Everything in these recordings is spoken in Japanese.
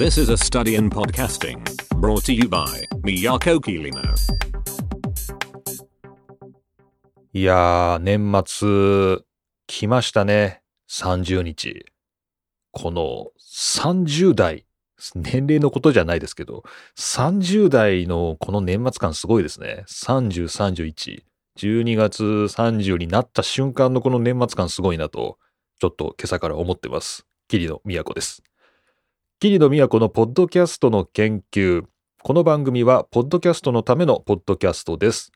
This is a study in podcasting brought to you by Miyako Kirino. いやー、年末、来ましたね。30日。この30代、年齢のことじゃないですけど、30代のこの年末感すごいですね。30、31。12月30になった瞬間のこの年末感すごいなと、ちょっと今朝から思ってます。桐野都です。桐野都のポッドキャストの研究。この番組は、ポッドキャストのためのポッドキャストです。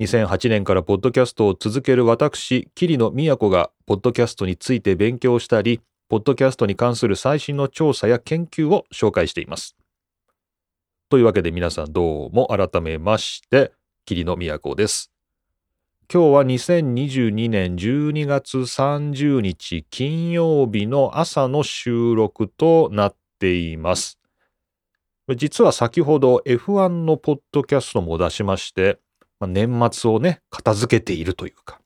2008年からポッドキャストを続ける私、桐野都が、ポッドキャストについて勉強したり、ポッドキャストに関する最新の調査や研究を紹介しています。というわけで皆さんどうも改めまして、桐野都です。今日は2022年12月30日金曜日の朝の収録となっています。実は先ほど F1 のポッドキャストも出しまして、まあ、年末をね、片付けているというか、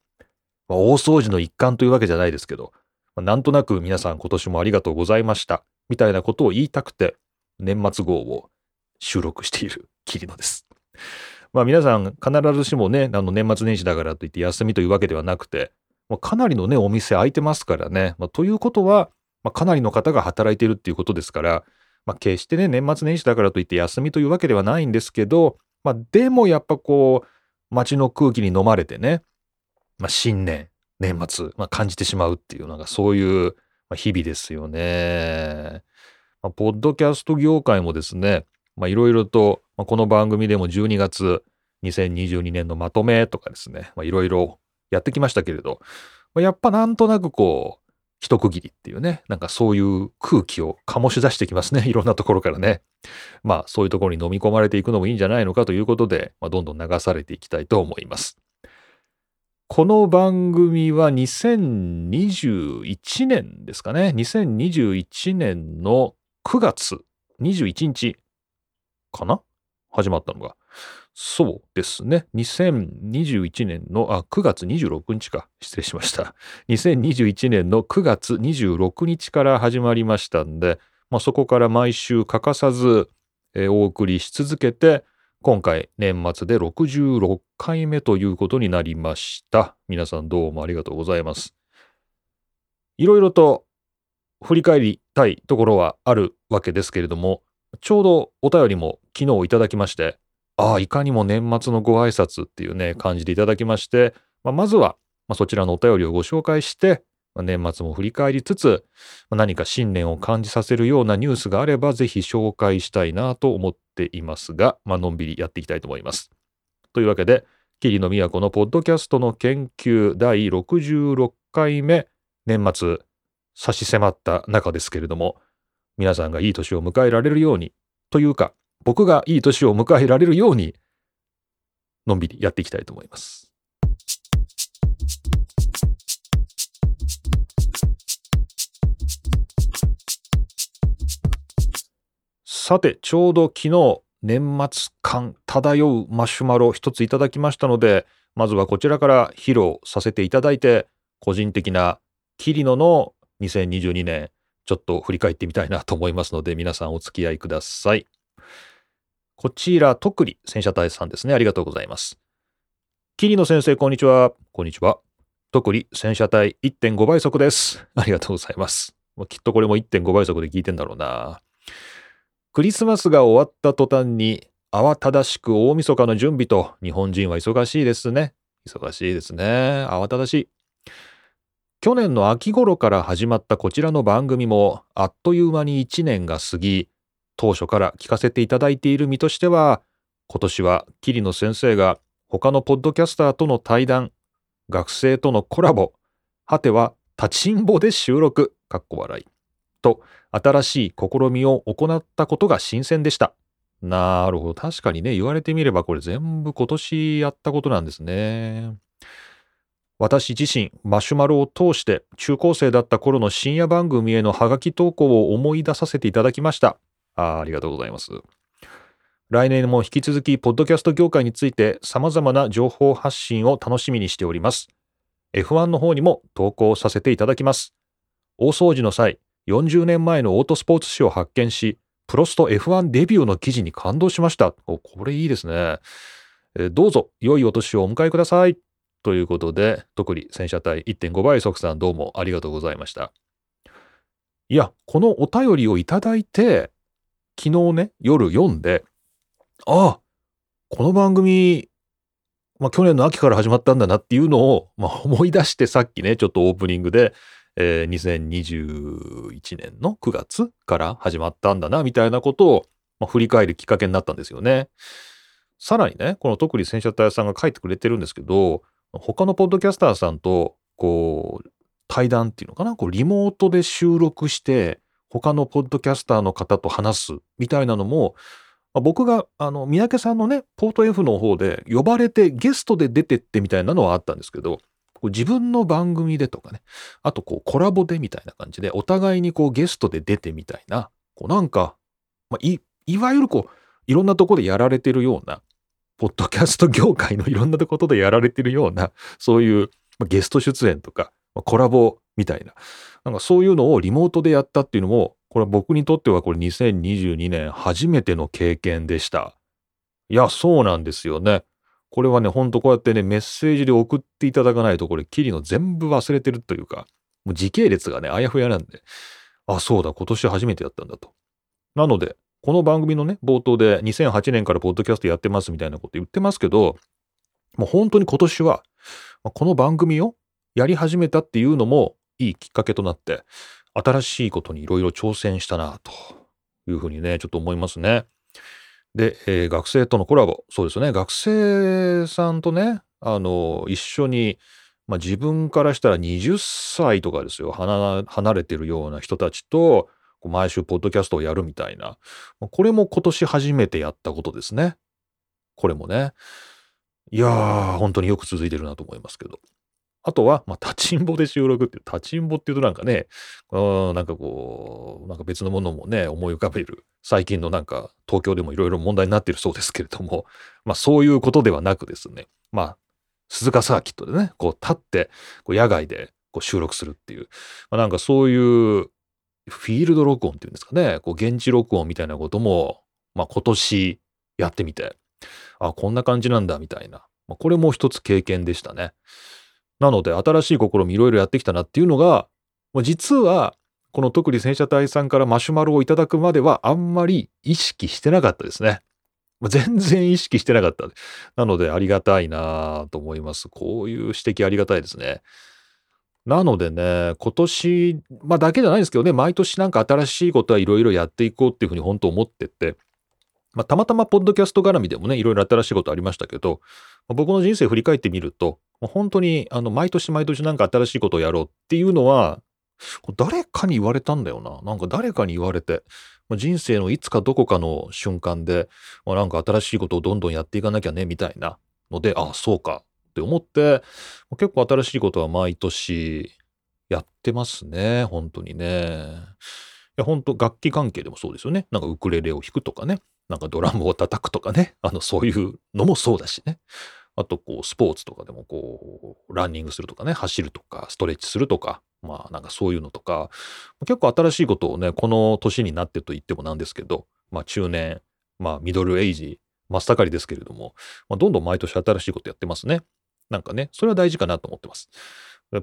まあ、大掃除の一環というわけじゃないですけど、まあ、なんとなく皆さん今年もありがとうございました、みたいなことを言いたくて、年末号を収録している桐野です。まあ皆さん必ずしもね、あの年末年始だからといって休みというわけではなくて、まあ、かなりのね、お店開いてますからね。まあ、ということは、まあ、かなりの方が働いているっていうことですから、まあ、決してね、年末年始だからといって休みというわけではないんですけど、まあ、でもやっぱこう、街の空気に飲まれてね、まあ、新年、年末、まあ、感じてしまうっていうのがそういう日々ですよね。まあ、ポッドキャスト業界もですね、いろいろと、まあ、この番組でも12月2022年のまとめとかですね、いろいろやってきましたけれど、やっぱなんとなくこう、一区切りっていうね、なんかそういう空気を醸し出してきますね。いろんなところからね。まあそういうところに飲み込まれていくのもいいんじゃないのかということで、まあ、どんどん流されていきたいと思います。この番組は2021年ですかね。2021年の9月21日かな？始まったのが。そうですね。2021年の、あ、9月26日か。失礼しました。2021年の9月26日から始まりましたんで、まあ、そこから毎週欠かさず、えー、お送りし続けて、今回年末で66回目ということになりました。皆さんどうもありがとうございます。いろいろと振り返りたいところはあるわけですけれども、ちょうどお便りも昨日いただきまして、ああ、いかにも年末のご挨拶っていうね、感じでいただきまして、まあ、まずは、まあ、そちらのお便りをご紹介して、まあ、年末も振り返りつつ、まあ、何か新年を感じさせるようなニュースがあれば、ぜひ紹介したいなと思っていますが、まあのんびりやっていきたいと思います。というわけで、桐野都のポッドキャストの研究第66回目、年末、差し迫った中ですけれども、皆さんがいい年を迎えられるように、というか、僕がいい年を迎えられるように、のんびりやっていきたいと思います。さて、ちょうど昨日、年末感漂うマシュマロ一ついただきましたので、まずはこちらから披露させていただいて、個人的な桐野の2022年、ちょっと振り返ってみたいなと思いますので、皆さんお付き合いください。こちら、特に戦車隊さんですね。ありがとうございます。桐野先生、こんにちは。こんにちは。特に戦車隊1.5倍速です。ありがとうございます。きっとこれも1.5倍速で聞いてんだろうな。クリスマスが終わった途端に、慌ただしく大晦日の準備と、日本人は忙しいですね。忙しいですね。慌ただしい。去年の秋頃から始まったこちらの番組も、あっという間に1年が過ぎ、当初から聞かせていただいている身としては、今年は桐野先生が他のポッドキャスターとの対談、学生とのコラボ、果ては立ちんぼで収録、かっこ笑い、と新しい試みを行ったことが新鮮でした。なるほど。確かにね、言われてみればこれ全部今年やったことなんですね。私自身、マシュマロを通して中高生だった頃の深夜番組へのハガキ投稿を思い出させていただきました。あありがとうございます。来年も引き続き、ポッドキャスト業界について様々な情報発信を楽しみにしております。F1 の方にも投稿させていただきます。大掃除の際、40年前のオートスポーツ誌を発見し、プロスト F1 デビューの記事に感動しました。おこれいいですね。どうぞ、良いお年をお迎えください。ということで、特に戦車隊1.5倍速さんどうもありがとうございました。いや、このお便りをいただいて、昨日ね、夜読んで、ああ、この番組、まあ、去年の秋から始まったんだなっていうのを、まあ、思い出してさっきね、ちょっとオープニングで、えー、2021年の9月から始まったんだな、みたいなことを、まあ、振り返るきっかけになったんですよね。さらにね、この特に戦車隊さんが書いてくれてるんですけど、他のポッドキャスターさんと、こう、対談っていうのかな、こう、リモートで収録して、他のポッドキャスターの方と話すみたいなのも、まあ、僕が、あの、三宅さんのね、ポート F の方で呼ばれてゲストで出てってみたいなのはあったんですけど、自分の番組でとかね、あとこうコラボでみたいな感じで、お互いにこうゲストで出てみたいな、こうなんか、まあ、い、いわゆるこう、いろんなとこでやられてるような、ポッドキャスト業界のいろんなとことでやられてるような、そういうゲスト出演とか、コラボみたいな、なんかそういうのをリモートでやったっていうのも、これ僕にとってはこれ2022年初めての経験でした。いや、そうなんですよね。これはね、ほんとこうやってね、メッセージで送っていただかないと、これ、キリの全部忘れてるというか、もう時系列がね、あやふやなんで、あ、そうだ、今年初めてやったんだと。なので、この番組のね、冒頭で2008年からポッドキャストやってますみたいなこと言ってますけど、もう本当に今年は、この番組をやり始めたっていうのもいいきっかけとなって、新しいことにいろいろ挑戦したなというふうにね、ちょっと思いますね。で、えー、学生とのコラボ。そうですね。学生さんとね、あの、一緒に、まあ、自分からしたら20歳とかですよ。離れてるような人たちと、毎週ポッドキャストをやるみたいな。これも今年初めてやったことですね。これもね。いやー、本当によく続いてるなと思いますけど。あとは、まあ、立ちんぼで収録っていう、立ちんぼっていうとなんかね、うん、なんかこう、なんか別のものもね、思い浮かべる。最近のなんか、東京でもいろいろ問題になっているそうですけれども、まあ、そういうことではなくですね、まあ、鈴鹿サーキットでね、こう立って、こう野外でこう収録するっていう、まあ、なんかそういうフィールド録音っていうんですかね、こう現地録音みたいなことも、まあ今年やってみて、あ、こんな感じなんだみたいな、まあ、これも一つ経験でしたね。なので新しい試みいろいろやってきたなっていうのが、実はこの特に戦車隊さんからマシュマロをいただくまではあんまり意識してなかったですね。全然意識してなかった。なのでありがたいなと思います。こういう指摘ありがたいですね。なのでね、今年、まあだけじゃないですけどね、毎年なんか新しいことはいろいろやっていこうっていうふうに本当思ってて、まあたまたまポッドキャスト絡みでもね、いろいろ新しいことありましたけど、まあ、僕の人生振り返ってみると、まあ、本当にあの毎年毎年なんか新しいことをやろうっていうのは、誰かに言われたんだよな。なんか誰かに言われて、まあ、人生のいつかどこかの瞬間で、まあ、なんか新しいことをどんどんやっていかなきゃね、みたいなので、ああ、そうかって思って、結構新しいことは毎年やってますね。本当にね。いや、本当楽器関係でもそうですよね。なんかウクレレを弾くとかね。なんかドラムを叩くとかね。あの、そういうのもそうだしね。あと、こう、スポーツとかでも、こう、ランニングするとかね、走るとか、ストレッチするとか、まあ、なんかそういうのとか、結構新しいことをね、この年になってと言ってもなんですけど、まあ、中年、まあ、ミドルエイジ、真っ盛りですけれども、まあ、どんどん毎年新しいことやってますね。なんかね、それは大事かなと思ってます。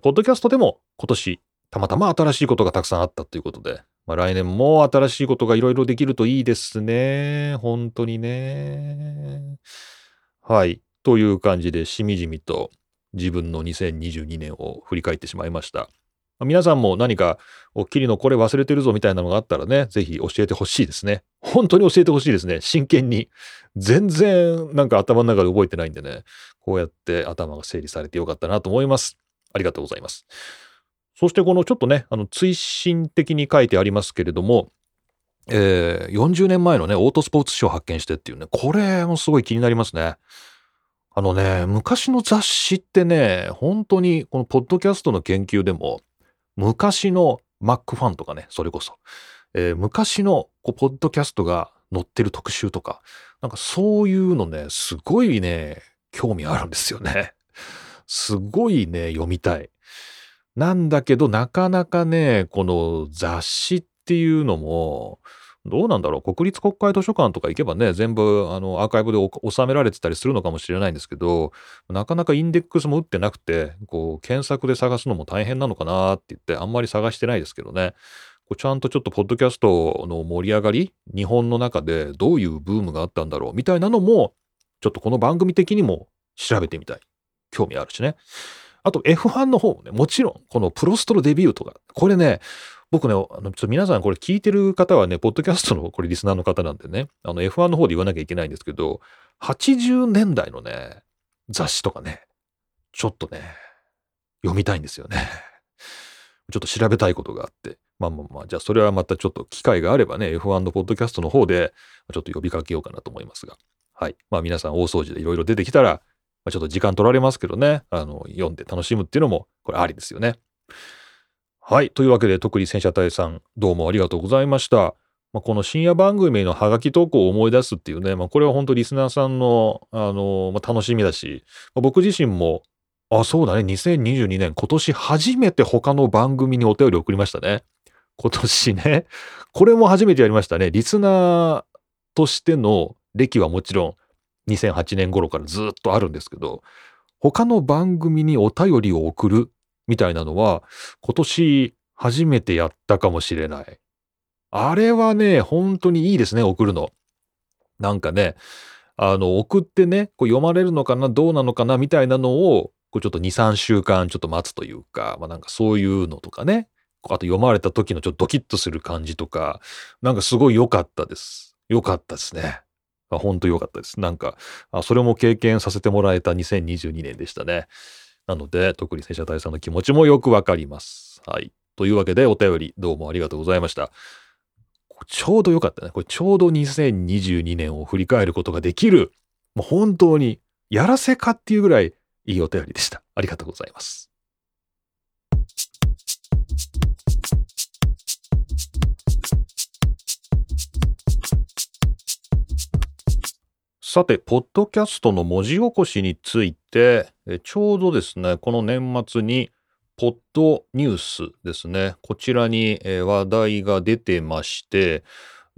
ポッドキャストでも今年、たまたま新しいことがたくさんあったということで、まあ、来年も新しいことがいろいろできるといいですね。本当にね。はい。という感じで、しみじみと自分の2022年を振り返ってしまいました。皆さんも何か、おっきりのこれ忘れてるぞみたいなのがあったらね、ぜひ教えてほしいですね。本当に教えてほしいですね。真剣に。全然なんか頭の中で覚えてないんでね、こうやって頭が整理されてよかったなと思います。ありがとうございます。そしてこのちょっとね、あの、追伸的に書いてありますけれども、えー、40年前のね、オートスポーツ誌を発見してっていうね、これもすごい気になりますね。あのね、昔の雑誌ってね、本当にこのポッドキャストの研究でも、昔の Mac ファンとかね、それこそ、えー、昔のこうポッドキャストが載ってる特集とか、なんかそういうのね、すごいね、興味あるんですよね。すごいね、読みたい。なんだけど、なかなかね、この雑誌っていうのも、どうなんだろう国立国会図書館とか行けばね、全部あのアーカイブで収められてたりするのかもしれないんですけど、なかなかインデックスも打ってなくて、こう検索で探すのも大変なのかなって言って、あんまり探してないですけどね。こうちゃんとちょっとポッドキャストの盛り上がり、日本の中でどういうブームがあったんだろうみたいなのも、ちょっとこの番組的にも調べてみたい。興味あるしね。あと F1 の方もね、もちろん、このプロストロデビューとか、これね、僕ね、あのちょっと皆さんこれ聞いてる方はね、ポッドキャストのこれリスナーの方なんでね、あの F1 の方で言わなきゃいけないんですけど、80年代のね、雑誌とかね、ちょっとね、読みたいんですよね。ちょっと調べたいことがあって。まあまあまあ、じゃあそれはまたちょっと機会があればね、F1 のポッドキャストの方で、ちょっと呼びかけようかなと思いますが。はい。まあ皆さん大掃除でいろいろ出てきたら、まあ、ちょっと時間取られますけどね、あの、読んで楽しむっていうのも、これありですよね。はい。というわけで、特に戦車隊さん、どうもありがとうございました。まあ、この深夜番組のハガキ投稿を思い出すっていうね、まあ、これは本当リスナーさんの、あの、まあ、楽しみだし、まあ、僕自身も、あ、そうだね、2022年、今年初めて他の番組にお便り送りましたね。今年ね。これも初めてやりましたね。リスナーとしての歴はもちろん、2008年頃からずっとあるんですけど、他の番組にお便りを送るみたいなのは、今年初めてやったかもしれない。あれはね、本当にいいですね、送るの。なんかね、あの、送ってね、こう読まれるのかな、どうなのかな、みたいなのを、こうちょっと2、3週間ちょっと待つというか、まあなんかそういうのとかね、あと読まれた時のちょっとドキッとする感じとか、なんかすごい良かったです。良かったですね。本当良かったです。なんか、それも経験させてもらえた2022年でしたね。なので、特に戦車隊さんの気持ちもよくわかります。はい。というわけで、お便りどうもありがとうございました。ちょうどよかったね。これちょうど2022年を振り返ることができる、もう本当にやらせかっていうぐらいいいお便りでした。ありがとうございます。さて、ポッドキャストの文字起こしについて、ちょうどですね、この年末に、ポッドニュースですね、こちらに話題が出てまして、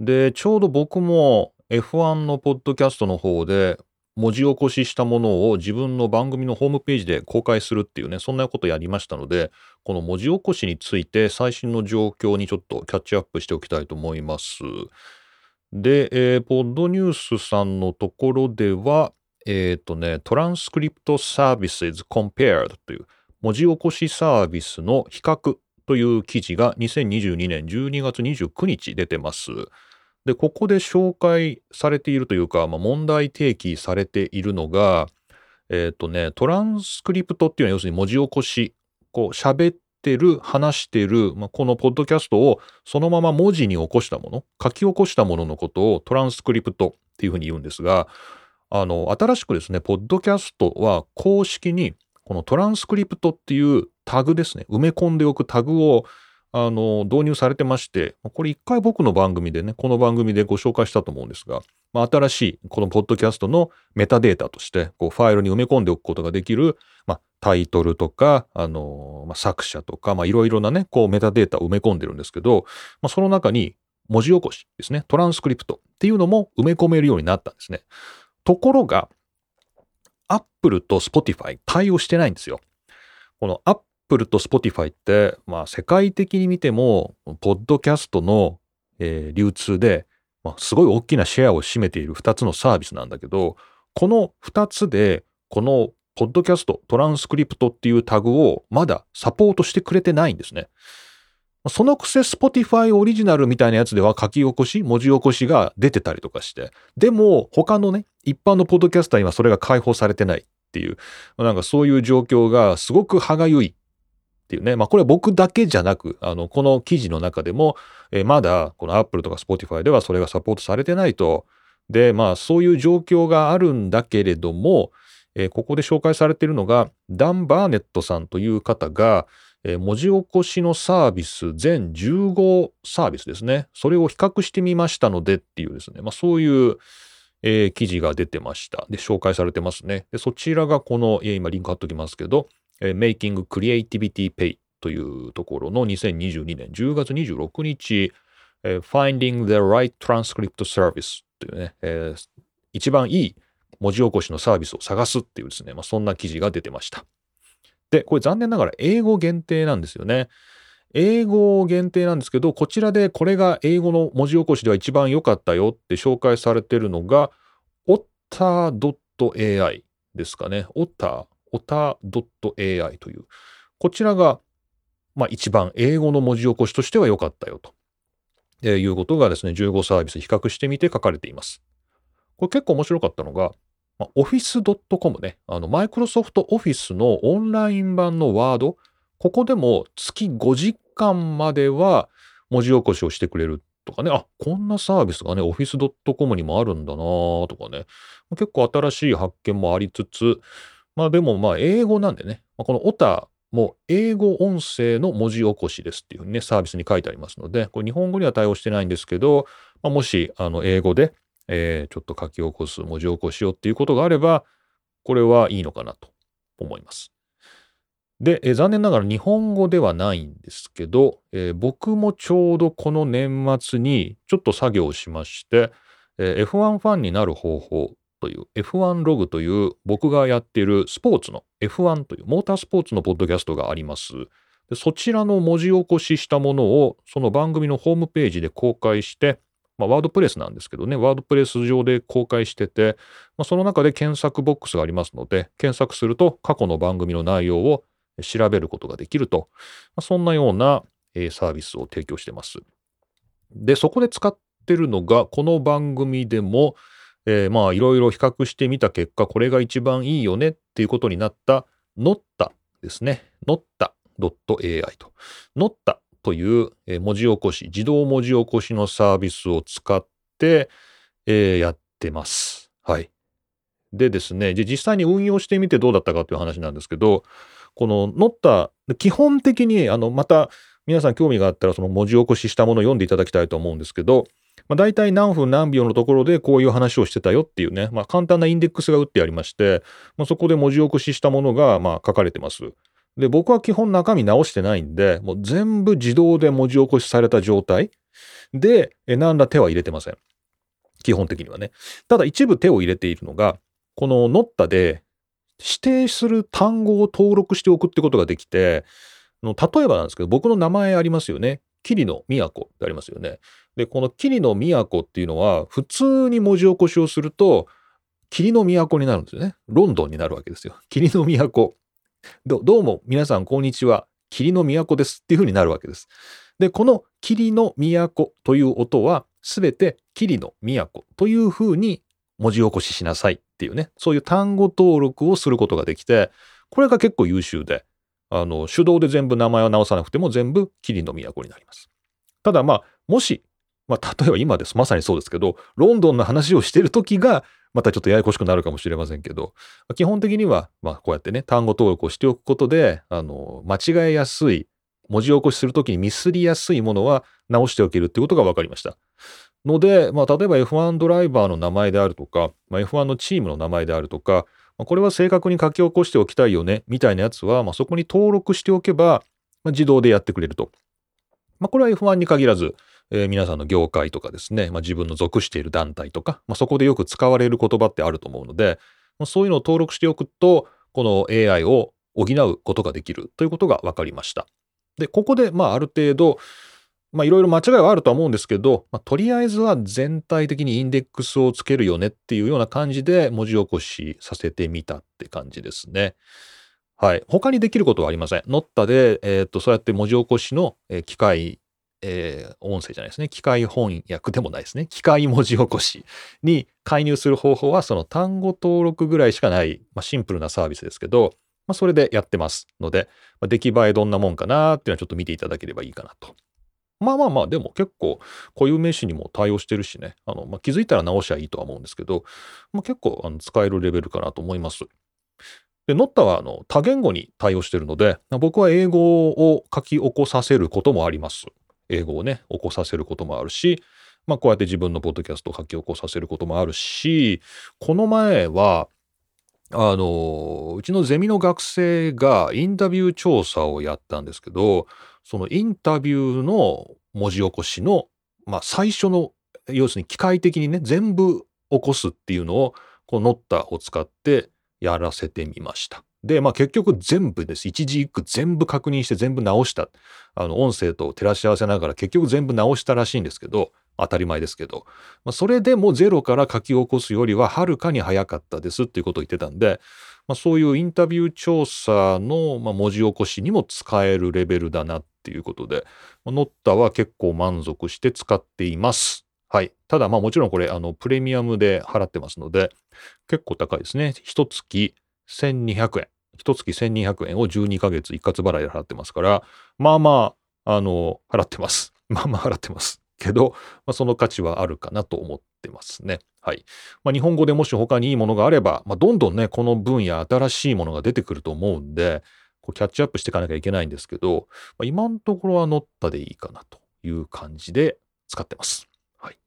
で、ちょうど僕も F1 のポッドキャストの方で、文字起こししたものを自分の番組のホームページで公開するっていうね、そんなことやりましたので、この文字起こしについて最新の状況にちょっとキャッチアップしておきたいと思います。で、えー、ポッドニュースさんのところでは、えっ、ー、とね、トランスクリプトサービス s compared という文字起こしサービスの比較という記事が2022年12月29日出てます。で、ここで紹介されているというか、まあ、問題提起されているのが、えっ、ー、とね、トランスクリプトっていうのは要するに文字起こし、こう喋っってる、話してる、まあ、このポッドキャストをそのまま文字に起こしたもの、書き起こしたもののことをトランスクリプトっていうふうに言うんですが、あの、新しくですね、ポッドキャストは公式にこのトランスクリプトっていうタグですね、埋め込んでおくタグをあの導入されてまして、これ一回僕の番組でね、この番組でご紹介したと思うんですが、まあ、新しいこのポッドキャストのメタデータとしてこうファイルに埋め込んでおくことができる、まあ、タイトルとか、あのまあ、作者とか、まあ、いろいろなね、こうメタデータを埋め込んでるんですけど、まあ、その中に文字起こしですね、トランスクリプトっていうのも埋め込めるようになったんですね。ところが、Apple と Spotify 対応してないんですよ。この Apple と Spotify って、まあ、世界的に見ても、ポッドキャストの、えー、流通で、まあ、すごい大きなシェアを占めている2つのサービスなんだけど、この2つで、このポッドキャスト、トランスクリプトっていうタグをまだサポートしてくれてないんですね。そのくせ Spotify オリジナルみたいなやつでは書き起こし、文字起こしが出てたりとかして。でも他のね、一般のポッドキャスターにはそれが解放されてないっていう、なんかそういう状況がすごく歯がゆいっていうね。まあこれは僕だけじゃなく、あの、この記事の中でも、えー、まだこの Apple とか Spotify ではそれがサポートされてないと。で、まあそういう状況があるんだけれども、えー、ここで紹介されているのが、ダン・バーネットさんという方が、えー、文字起こしのサービス全15サービスですね。それを比較してみましたのでっていうですね、まあ、そういう、えー、記事が出てました。で、紹介されてますね。でそちらがこの、えー、今リンク貼っときますけど、えー、Making Creativity Pay というところの2022年10月26日、えー Finding the Right Transcript Service というね、えー一番いい文字起こしのサービスを探すっていうですね、まあ、そんな記事が出てました。で、これ残念ながら英語限定なんですよね。英語限定なんですけど、こちらでこれが英語の文字起こしでは一番良かったよって紹介されてるのが、otter.ai ですかね。otter、otter.ai という。こちらが、まあ一番英語の文字起こしとしては良かったよと。えーいうことがですね、15サービス比較してみて書かれています。これ結構面白かったのが、まあ、office.com ね、あの、マイクロソフトオフィスのオンライン版のワード、ここでも月5時間までは文字起こしをしてくれるとかね、あ、こんなサービスがね、office.com にもあるんだなとかね、結構新しい発見もありつつ、まあでもまあ英語なんでね、まあこのオタも英語音声の文字起こしですっていうふうにね、サービスに書いてありますので、これ日本語には対応してないんですけど、まあ、もしあの英語で、えーちょっと書き起こす、文字起こしをっていうことがあれば、これはいいのかなと思います。で、えー残念ながら日本語ではないんですけど、えー僕もちょうどこの年末にちょっと作業をしまして、えー F1 ファンになる方法という F1 ログという僕がやっているスポーツの F1 というモータースポーツのポッドキャストがあります。でそちらの文字起こししたものをその番組のホームページで公開して、まあ、ワードプレスなんですけどね、ワードプレス上で公開してて、まあ、その中で検索ボックスがありますので、検索すると過去の番組の内容を調べることができると、まあ、そんなような、えサービスを提供してます。で、そこで使ってるのが、この番組でも、えーまあいろいろ比較してみた結果、これが一番いいよねっていうことになった Notta ですね。Notta.ai と。Notta という文字起こし、自動文字起こしのサービスを使って、えーやってます。はい。でですね、で実際に運用してみてどうだったかという話なんですけど、この Notta、基本的に、あの、また皆さん興味があったらその文字起こししたものを読んでいただきたいと思うんですけど、まあ、大体何分何秒のところでこういう話をしてたよっていうね、まあ、簡単なインデックスが打ってありまして、まあ、そこで文字起こししたものがまあ書かれてます。で、僕は基本中身直してないんで、もう全部自動で文字起こしされた状態で、え何ら手は入れてません。基本的にはね。ただ一部手を入れているのが、このノッタで指定する単語を登録しておくってことができて、の例えばなんですけど、僕の名前ありますよね。桐野都ってありますよね。で、この桐野都っていうのは、普通に文字起こしをすると、霧の都になるんですよね。ロンドンになるわけですよ。霧の都。どどうも皆さんこんにちは。霧の都ですっていう風になるわけです。で、この霧の都という音は、すべて霧の都という風に文字起こししなさいっていうね、そういう単語登録をすることができて、これが結構優秀で、あの、手動で全部名前を直さなくても全部霧の都になります。ただまあ、もし、まあ、例えば今です。まさにそうですけど、ロンドンの話をしてるときが、またちょっとややこしくなるかもしれませんけど、基本的には、まあ、こうやってね、単語登録をしておくことで、あの、間違えやすい、文字起こしするときにミスりやすいものは直しておけるっていうことが分かりました。ので、まあ、例えば F1 ドライバーの名前であるとか、まあ、F1 のチームの名前であるとか、まあこれは正確に書き起こしておきたいよね、みたいなやつは、まあ、そこに登録しておけば、まあ、自動でやってくれると。まあ、これは F1 に限らず、えー皆さんの業界とかですね、まあ、自分の属している団体とか、まあ、そこでよく使われる言葉ってあると思うので、まあ、そういうのを登録しておくと、この AI を補うことができるということが分かりました。で、ここで、まあ、ある程度、まあ、いろいろ間違いはあるとは思うんですけど、まあ、とりあえずは全体的にインデックスをつけるよねっていうような感じで文字起こしさせてみたって感じですね。はい。他にできることはありません。ノッタで、えーっと、そうやって文字起こしの、えー機械、えー音声じゃないですね。機械翻訳でもないですね。機械文字起こしに介入する方法は、その単語登録ぐらいしかない、まあ、シンプルなサービスですけど、まあ、それでやってますので、まあ、出来栄えどんなもんかなっていうのはちょっと見ていただければいいかなと。まあまあまあ、でも結構固有名詞にも対応してるしね、あのまあ、気づいたら直しゃいいとは思うんですけど、まあ、結構あの使えるレベルかなと思います。で、ノッタはあの多言語に対応してるので、僕は英語を書き起こさせることもあります。英語をね、起こさせることもあるし、まあ、こうやって自分のポッドキャストを書き起こさせることもあるし、この前は、あの、うちのゼミの学生がインタビュー調査をやったんですけど、そのインタビューの文字起こしのまあ、最初の、要するに機械的にね、全部起こすっていうのを、このノッタを使ってやらせてみました。で、まあ結局全部です。一字一句全部確認して全部直した。あの、音声と照らし合わせながら結局全部直したらしいんですけど、当たり前ですけど、まあ、それでもゼロから書き起こすよりははるかに早かったですっていうことを言ってたんで、まあ、そういうインタビュー調査の、ま文字起こしにも使えるレベルだなっていうことで、ノッタは結構満足して使っています。はい。ただ、まあもちろんこれ、あの、プレミアムで払ってますので、結構高いですね。一月1200円。一月1200円を12ヶ月一括払いで払ってますから、まあまあ、あの、払ってます。まあまあ払ってます。けど、まあ、その価値はあるかなと思ってますね。はい。まあ、日本語でもし他にいいものがあれば、まあ、どんどんね、この分野新しいものが出てくると思うんで、こうキャッチアップしていかなきゃいけないんですけど、まあ、今のところは乗ったでいいかなという感じで使ってます。はい。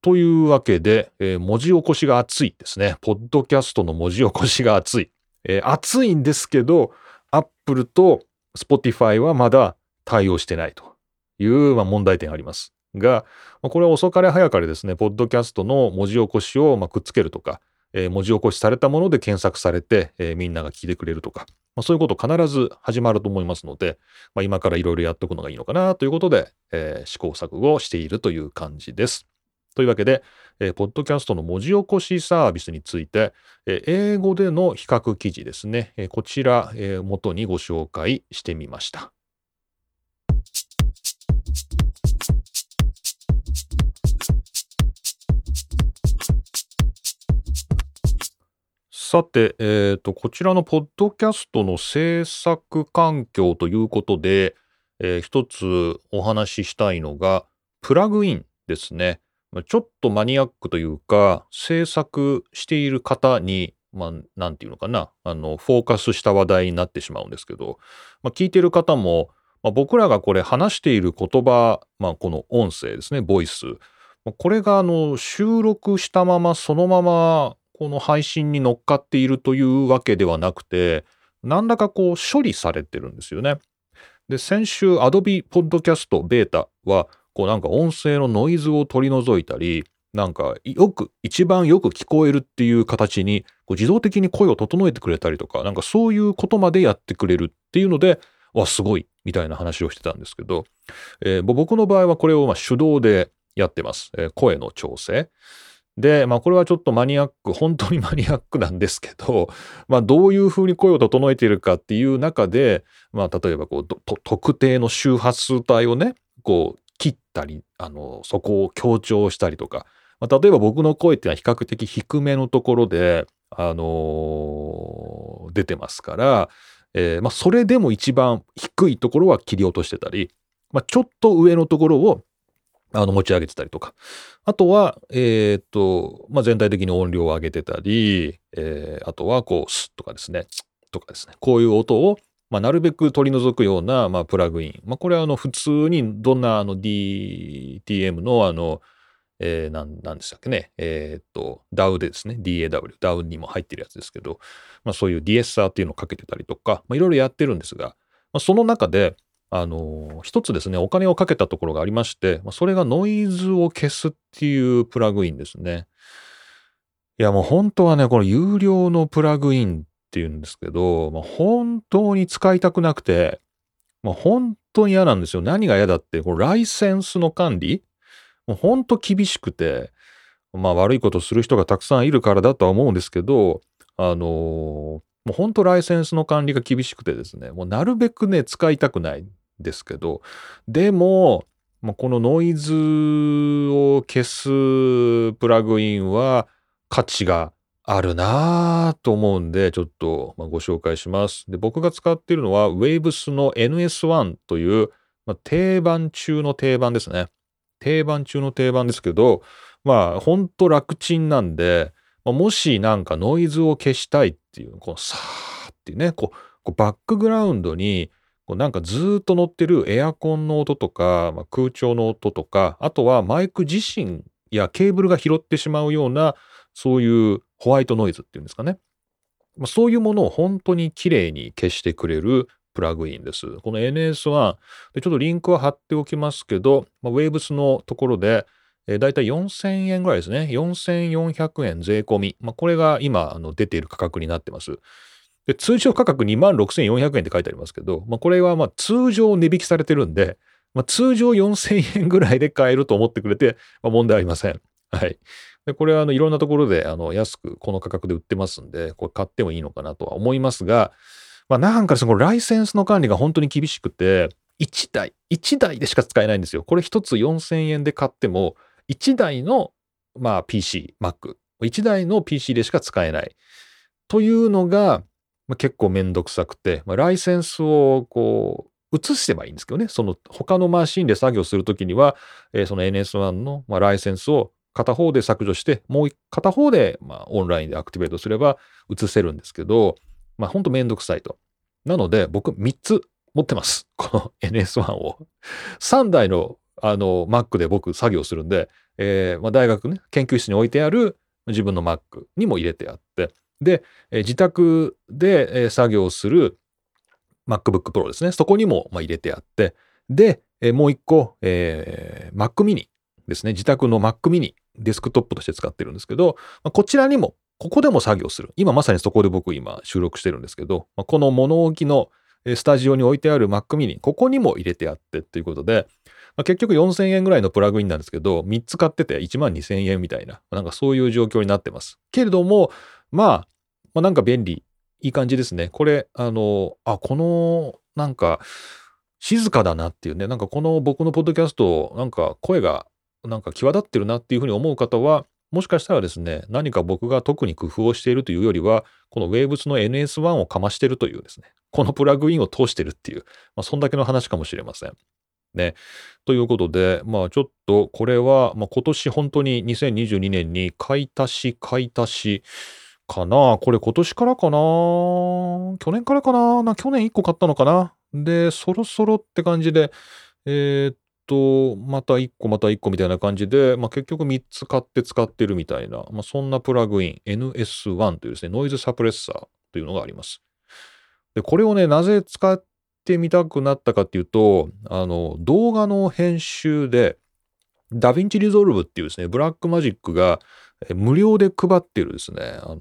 というわけで、えー、文字起こしが熱いですね。ポッドキャストの文字起こしが熱い。えー、熱いんですけど、Apple と Spotify はまだ対応してないという、まあ、問題点あります。が、これは遅かれ早かれですね、ポッドキャストの文字起こしをまくっつけるとか、え、文字起こしされたもので検索されて、え、みんなが聞いてくれるとか、まあ、そういうこと必ず始まると思いますので、まあ、今からいろいろやっておくのがいいのかなということで、えー、試行錯誤をしているという感じです。というわけで、えー、ポッドキャストの文字起こしサービスについて、えー、英語での比較記事ですね、え、こちら、えー、元にご紹介してみました。さて、えっ、ー、と、こちらのポッドキャストの制作環境ということで、えー、一つお話ししたいのが、プラグインですね。ちょっとマニアックというか、制作している方に、まあ、ていうのかな、あの、フォーカスした話題になってしまうんですけど、まあ、聞いてる方も、まあ、僕らがこれ話している言葉、まあ、この音声ですね、ボイス。これがあの収録したままそのままこの配信に乗っかっているというわけではなくて、何らかこう処理されてるんですよね。で、先週 Adobe Podcast Beta は、こうなんか音声のノイズを取り除いたり、なんかよく、一番よく聞こえるっていう形に、こう自動的に声を整えてくれたりとか、なんかそういうことまでやってくれるっていうので、わ、すごい、みたいな話をしてたんですけど、えー、僕の場合はこれをま手動でやってます。えー、声の調整。で、まあこれはちょっとマニアック、本当にマニアックなんですけど、まあどういうふうに声を整えているかっていう中で、まあ例えばこう、特定の周波数帯をね、こう切ったり、あの、そこを強調したりとか、まあ、例えば僕の声っていうのは比較的低めのところで、あのー、出てますから、えー、まあそれでも一番低いところは切り落としてたり、まあちょっと上のところをあの、持ち上げてたりとか。あとは、えー、っと、まあ、全体的に音量を上げてたり、えー、あとは、こう、スッとかですね、とかですね、こういう音を、まあ、なるべく取り除くような、まあ、プラグイン。まあ、これは、あの、普通にどんな、あの、DTM の、あの、えー、なん、なんでしたっけね。えー、っと、DAW でですね。DAW。DAW にも入ってるやつですけど、まあそういう DSR っていうのをかけてたりとか、まあいろいろやってるんですが、まあ、その中で、あの、一つですね、お金をかけたところがありまして、それがノイズを消すっていうプラグインですね。いや、もう本当はね、この有料のプラグインっていうんですけど、まあ、本当に使いたくなくて、まあ、本当に嫌なんですよ。何が嫌だって、このライセンスの管理もう本当厳しくて、まあ悪いことする人がたくさんいるからだとは思うんですけど、あのもう本当ライセンスの管理が厳しくてですね、もうなるべくね、使いたくないですけど、でも、まあ、このノイズを消すプラグインは価値があるなぁと思うんで、ちょっとご紹介します。で、僕が使っているのは Waves の NS1 という、まあ、定番中の定番ですね。定番中の定番ですけど、まあ、ほんと楽ちんなんでま、もしなんかノイズを消したいっていう、このさーっていうね、こう、こうバックグラウンドに、こうなんかずっと乗ってるエアコンの音とか、まあ、空調の音とか、あとはマイク自身やケーブルが拾ってしまうような、そういうホワイトノイズっていうんですかね。まあ、そういうものを本当に綺麗に消してくれるプラグインです。この NS1 でちょっとリンクは貼っておきますけど、まあ、Waves のところで、えー、だいたい4000円ぐらいですね。4400円税込み。まあ、これが今あの出ている価格になってます。で通常価格26,400円って書いてありますけど、まあ、これはまあ通常値引きされてるんで、まあ、通常4000円ぐらいで買えると思ってくれて、まあ、問題ありません。はい。でこれはあのいろんなところであの安くこの価格で売ってますんで、これ買ってもいいのかなとは思いますが、まあ、なんかそのライセンスの管理が本当に厳しくて、1台、1台でしか使えないんですよ。これ1つ4000円で買っても、1台の、まあ、PC、Mac、1台の PC でしか使えない。というのが、まあ、結構めんどくさくて、まあ、ライセンスをこう、移せばいいんですけどね、その他のマシンで作業するときには、えー、その NS1 の、まあ、ライセンスを片方で削除して、もう片方で、まあ、オンラインでアクティベートすれば移せるんですけど、まあ、ほんとめんどくさいと。なので、僕3つ持ってます。この NS1 を。3台のあの Mac で僕作業するんで、えーまあ、大学ね、研究室に置いてある自分の Mac にも入れてあって、で、え、自宅で、え、作業する MacBook Pro ですね。そこにも、ま、入れてあって、で、え、もう一個、えー、Mac mini ですね。自宅の Mac mini デスクトップとして使ってるんですけど、ま、こちらにも、ここでも作業する。今まさにそこで僕今収録してるんですけど、ま、この物置のスタジオに置いてある Mac mini、ここにも入れてあってっていうことで、ま、結局4000円ぐらいのプラグインなんですけど、3つ買ってて1万2000円みたいな、なんかそういう状況になってます。けれども、まあ、まあ、なんか便利、いい感じですね。これ、あの、あ、この、なんか、静かだなっていうね、なんかこの僕のポッドキャスト、なんか声が、なんか際立ってるなっていうふうに思う方は、もしかしたらですね、何か僕が特に工夫をしているというよりは、この Waves の NS1 をかましてるというですね、このプラグインを通してるっていう、まあ、そんだけの話かもしれません。ね。ということで、まあちょっとこれは、まあ、今年本当に2022年に買い足し買い足しかな？これ今年からかな？去年からかな？な去年1個買ったのかな？で、そろそろって感じで、えー、っと、また1個また1個みたいな感じで、まあ、結局3つ買って使ってるみたいな、まあ、そんなプラグイン NS1 というですね、ノイズサプレッサーというのがあります。で、これをね、なぜ使ってみたくなったかっていうと、あの、動画の編集で、 DaVinci Resolve っていうですね、 Blackmagic が無料で配ってるですね、あの、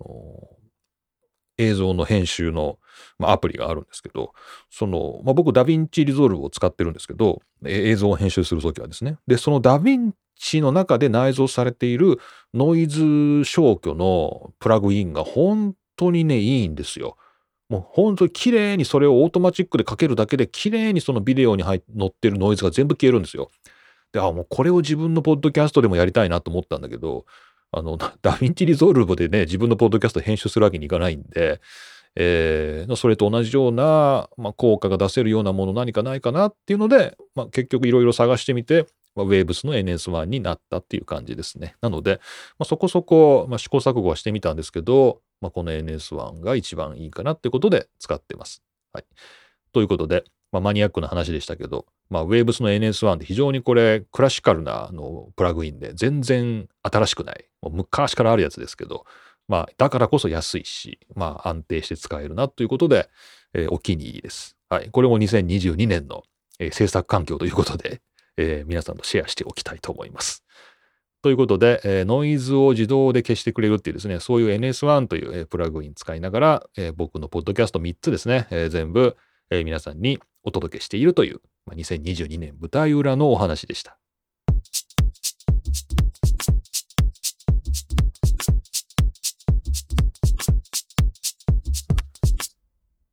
映像の編集の、まあ、アプリがあるんですけど、その、まあ、僕 DaVinci Resolve を使ってるんですけど、映像を編集するときはですね。で、そのダヴィンチの中で内蔵されているノイズ消去のプラグインが本当にね、いいんですよ。もう本当に綺麗にそれをオートマチックでかけるだけで綺麗にそのビデオに入乗ってるノイズが全部消えるんですよ。で、あ、もうこれを自分のポッドキャストでもやりたいなと思ったんだけど、あの、DaVinci Resolve でね、自分のポッドキャスト編集するわけにいかないんで、えー、それと同じような、まあ、効果が出せるようなもの何かないかなっていうので、まあ、結局いろいろ探してみて、まあ、ウェーブスの NS1 になったっていう感じですね。なので、まあ、そこそこ、まあ、試行錯誤はしてみたんですけど、まあ、この NS1 が一番いいかなってことで使ってます。はい。ということで、まあ、マニアックな話でしたけど、まあ、Waves の NS1 って非常にこれクラシカルなのプラグインで全然新しくない。もう昔からあるやつですけど、まあ、だからこそ安いし、まあ、安定して使えるなということで、えー、お気に入りです。はい。これも2022年の、えー、制作環境ということで、えー、皆さんとシェアしておきたいと思います。ということで、えー、ノイズを自動で消してくれるっていうですね、そういう NS1 という、えー、プラグイン使いながら、えー、僕のポッドキャスト3つですね、え、全部、え、皆さんにお届けしているという、まあ、2022年舞台裏のお話でした。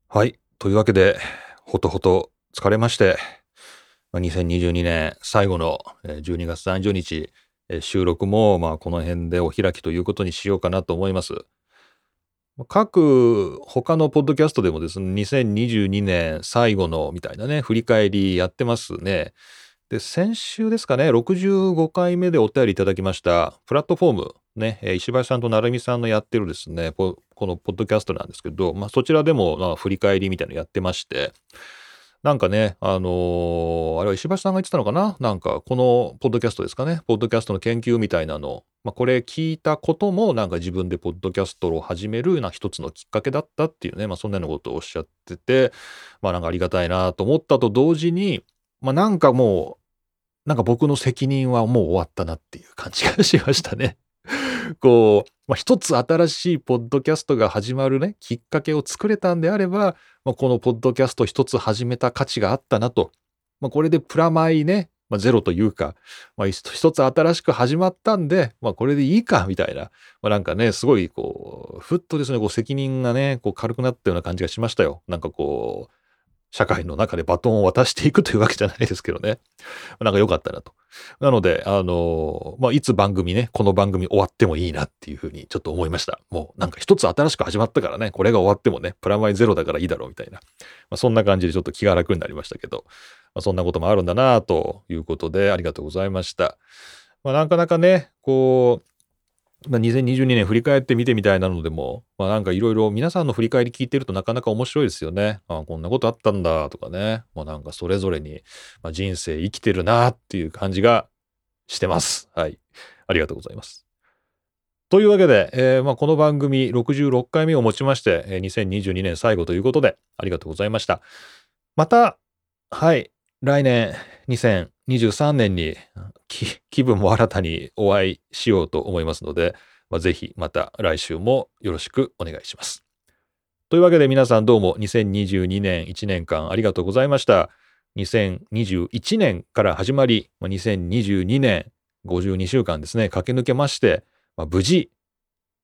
はい。というわけで、ほとほと疲れまして、まあ、2022年最後の12月30日、収録もまあこの辺でお開きということにしようかなと思います。各他のポッドキャストでもですね、2022年最後のみたいなね、振り返りやってますね。で、先週ですかね、65回目でお便りいただきました、プラットフォーム、ね、石橋さんと成美さんのやってるですね、このポッドキャストなんですけど、まあ、そちらでも、振り返りみたいなのやってまして、なんかね、あのーあれは石橋さんが言ってたのかな？なんか、このポッドキャストですかね？ポッドキャストの研究みたいなの。まあ、これ聞いたことも、なんか自分でポッドキャストを始めるな一つのきっかけだったっていうね、まあ、そんなようなことをおっしゃってて、まあ、なんかありがたいなと思ったと同時に、まあ、なんかもう、なんか僕の責任はもう終わったなっていう感じがしましたね。こう、まあ、一つ新しいポッドキャストが始まるね、きっかけを作れたんであれば、まあ、このポッドキャスト一つ始めた価値があったなと。まあ、これでプラマイね、まあ、ゼロというか、まあ、一つ新しく始まったんで、まあ、これでいいか、みたいな。まあ、なんかね、すごい、こう、ふっとですね、こう、責任がね、こう、軽くなったような感じがしましたよ。なんかこう、社会の中でバトンを渡していくというわけじゃないですけどね。なんか良かったなと。なので、あのまあ、いつ番組ね、この番組終わってもいいなっていうふうにちょっと思いました。もうなんか一つ新しく始まったからね、これが終わってもね、プラマイゼロだからいいだろうみたいな。まあ、そんな感じでちょっと気が楽になりましたけど、まあ、そんなこともあるんだなということで、ありがとうございました。まあ、なかなかね、こう、まあ、2022年振り返ってみてみたいなのでも、まあ、なんかいろいろ皆さんの振り返り聞いてるとなかなか面白いですよね。あこんなことあったんだとかね。まあ、なんかそれぞれに、まあ、人生生きてるなっていう感じがしてます。はい。ありがとうございます。というわけで、えー、まあ、この番組66回目をもちまして、えー、2022年最後ということでありがとうございました。また、はい、来年2 2023年に気分も新たにお会いしようと思いますので、まあ、ぜひまた来週もよろしくお願いします。というわけで皆さんどうも2022年1年間ありがとうございました。2021年から始まり、2022年52週間ですね、駆け抜けまして、まあ、無事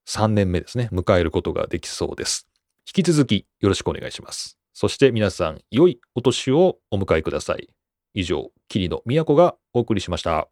3年目ですね、迎えることができそうです。引き続きよろしくお願いします。そして皆さん、良いお年をお迎えください。以上、桐野都がお送りしました。